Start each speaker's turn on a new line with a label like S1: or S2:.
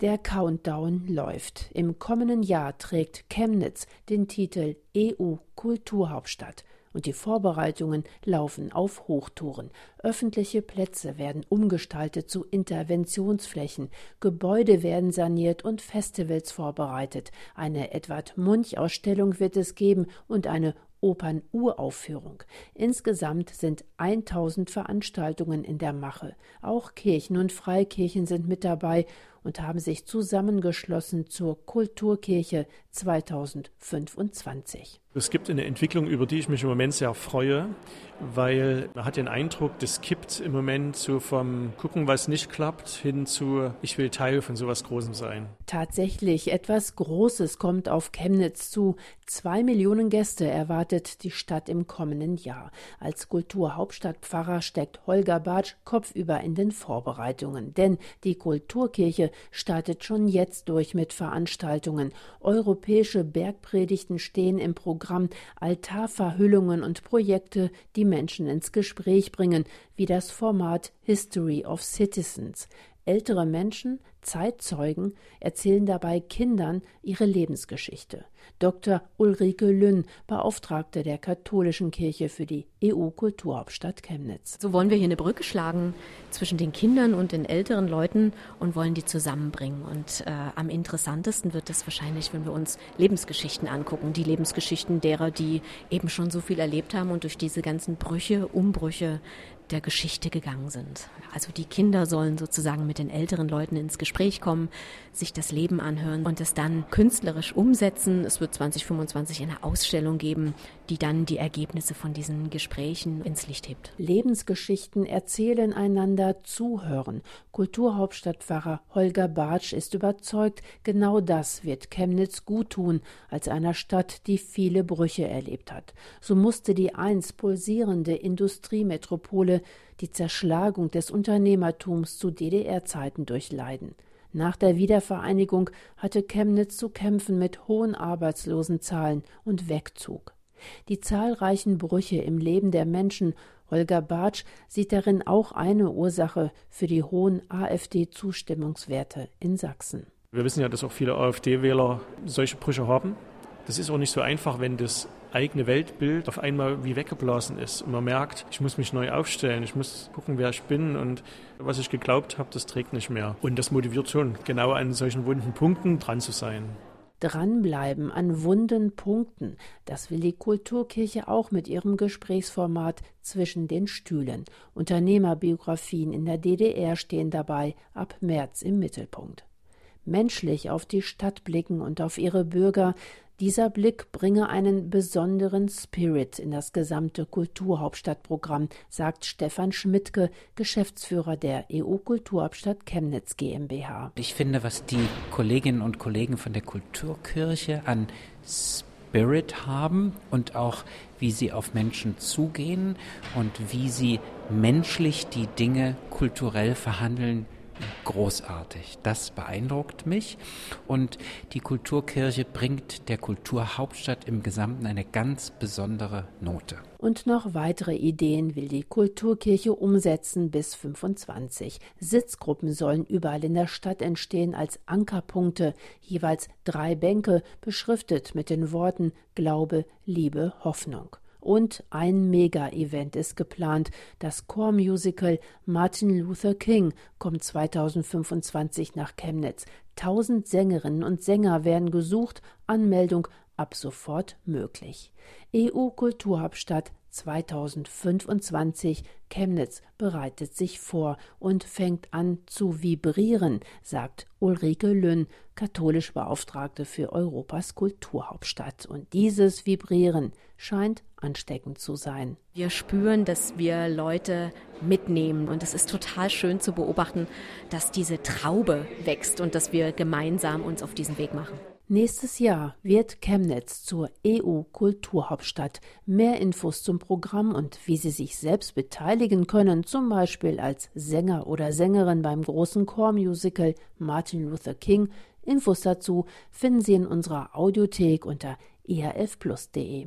S1: Der Countdown läuft. Im kommenden Jahr trägt Chemnitz den Titel EU Kulturhauptstadt und die Vorbereitungen laufen auf Hochtouren. Öffentliche Plätze werden umgestaltet zu Interventionsflächen, Gebäude werden saniert und Festivals vorbereitet. Eine Edward Munch Ausstellung wird es geben und eine Opernuraufführung. Insgesamt sind 1000 Veranstaltungen in der Mache. Auch Kirchen und Freikirchen sind mit dabei und haben sich zusammengeschlossen zur Kulturkirche 2025.
S2: Es gibt eine Entwicklung, über die ich mich im Moment sehr freue, weil man hat den Eindruck, das kippt im Moment so vom Gucken, was nicht klappt, hin zu ich will Teil von sowas Großem sein.
S1: Tatsächlich, etwas Großes kommt auf Chemnitz zu. Zwei Millionen Gäste erwartet die Stadt im kommenden Jahr. Als Kulturhauptstadtpfarrer steckt Holger Bartsch kopfüber in den Vorbereitungen. Denn die Kulturkirche startet schon jetzt durch mit Veranstaltungen. Europäische Bergpredigten stehen im Programm, Altarverhüllungen und Projekte, die Menschen ins Gespräch bringen, wie das Format History of Citizens. Ältere Menschen, Zeitzeugen, erzählen dabei Kindern ihre Lebensgeschichte. Dr. Ulrike Lünn, Beauftragte der Katholischen Kirche für die EU-Kulturhauptstadt Chemnitz.
S3: So wollen wir hier eine Brücke schlagen zwischen den Kindern und den älteren Leuten und wollen die zusammenbringen. Und äh, am interessantesten wird es wahrscheinlich, wenn wir uns Lebensgeschichten angucken, die Lebensgeschichten derer, die eben schon so viel erlebt haben und durch diese ganzen Brüche, Umbrüche der Geschichte gegangen sind. Also die Kinder sollen sozusagen mit den älteren Leuten ins Gespräch kommen, sich das Leben anhören und es dann künstlerisch umsetzen. Es wird 2025 eine Ausstellung geben, die dann die Ergebnisse von diesen Gesprächen ins Licht hebt.
S1: Lebensgeschichten erzählen einander zuhören. Kulturhauptstadtpfarrer Holger Bartsch ist überzeugt, genau das wird Chemnitz gut tun, als einer Stadt, die viele Brüche erlebt hat. So musste die einst pulsierende Industriemetropole die Zerschlagung des Unternehmertums zu DDR-Zeiten durchleiden. Nach der Wiedervereinigung hatte Chemnitz zu kämpfen mit hohen Arbeitslosenzahlen und Wegzug. Die zahlreichen Brüche im Leben der Menschen Holger Bartsch sieht darin auch eine Ursache für die hohen AfD-Zustimmungswerte in Sachsen.
S2: Wir wissen ja, dass auch viele AfD-Wähler solche Brüche haben. Das ist auch nicht so einfach, wenn das eigene Weltbild auf einmal wie weggeblasen ist und man merkt, ich muss mich neu aufstellen, ich muss gucken, wer ich bin und was ich geglaubt habe, das trägt nicht mehr. Und das motiviert schon, genau an solchen wunden Punkten dran zu sein.
S1: Dranbleiben an wunden Punkten, das will die Kulturkirche auch mit ihrem Gesprächsformat zwischen den Stühlen. Unternehmerbiografien in der DDR stehen dabei ab März im Mittelpunkt. Menschlich auf die Stadt blicken und auf ihre Bürger, dieser Blick bringe einen besonderen Spirit in das gesamte Kulturhauptstadtprogramm, sagt Stefan Schmidtke, Geschäftsführer der EU-Kulturhauptstadt Chemnitz GmbH.
S4: Ich finde, was die Kolleginnen und Kollegen von der Kulturkirche an Spirit haben und auch wie sie auf Menschen zugehen und wie sie menschlich die Dinge kulturell verhandeln, großartig. Das beeindruckt mich. Und die Kulturkirche bringt der Kulturhauptstadt im Gesamten eine ganz besondere Note.
S1: Und noch weitere Ideen will die Kulturkirche umsetzen bis 25. Sitzgruppen sollen überall in der Stadt entstehen als Ankerpunkte, jeweils drei Bänke, beschriftet mit den Worten Glaube, Liebe, Hoffnung. Und ein Mega-Event ist geplant. Das Chormusical Martin Luther King kommt 2025 nach Chemnitz. Tausend Sängerinnen und Sänger werden gesucht. Anmeldung ab sofort möglich. EU-Kulturhauptstadt 2025 Chemnitz bereitet sich vor und fängt an zu vibrieren, sagt Ulrike Lünn, katholisch Beauftragte für Europas Kulturhauptstadt. Und dieses Vibrieren scheint ansteckend zu sein.
S3: Wir spüren, dass wir Leute mitnehmen und es ist total schön zu beobachten, dass diese Traube wächst und dass wir gemeinsam uns auf diesen Weg machen.
S1: Nächstes Jahr wird Chemnitz zur EU-Kulturhauptstadt. Mehr Infos zum Programm und wie Sie sich selbst beteiligen können, zum Beispiel als Sänger oder Sängerin beim großen Chormusical Martin Luther King, Infos dazu finden Sie in unserer Audiothek unter erfplus.de.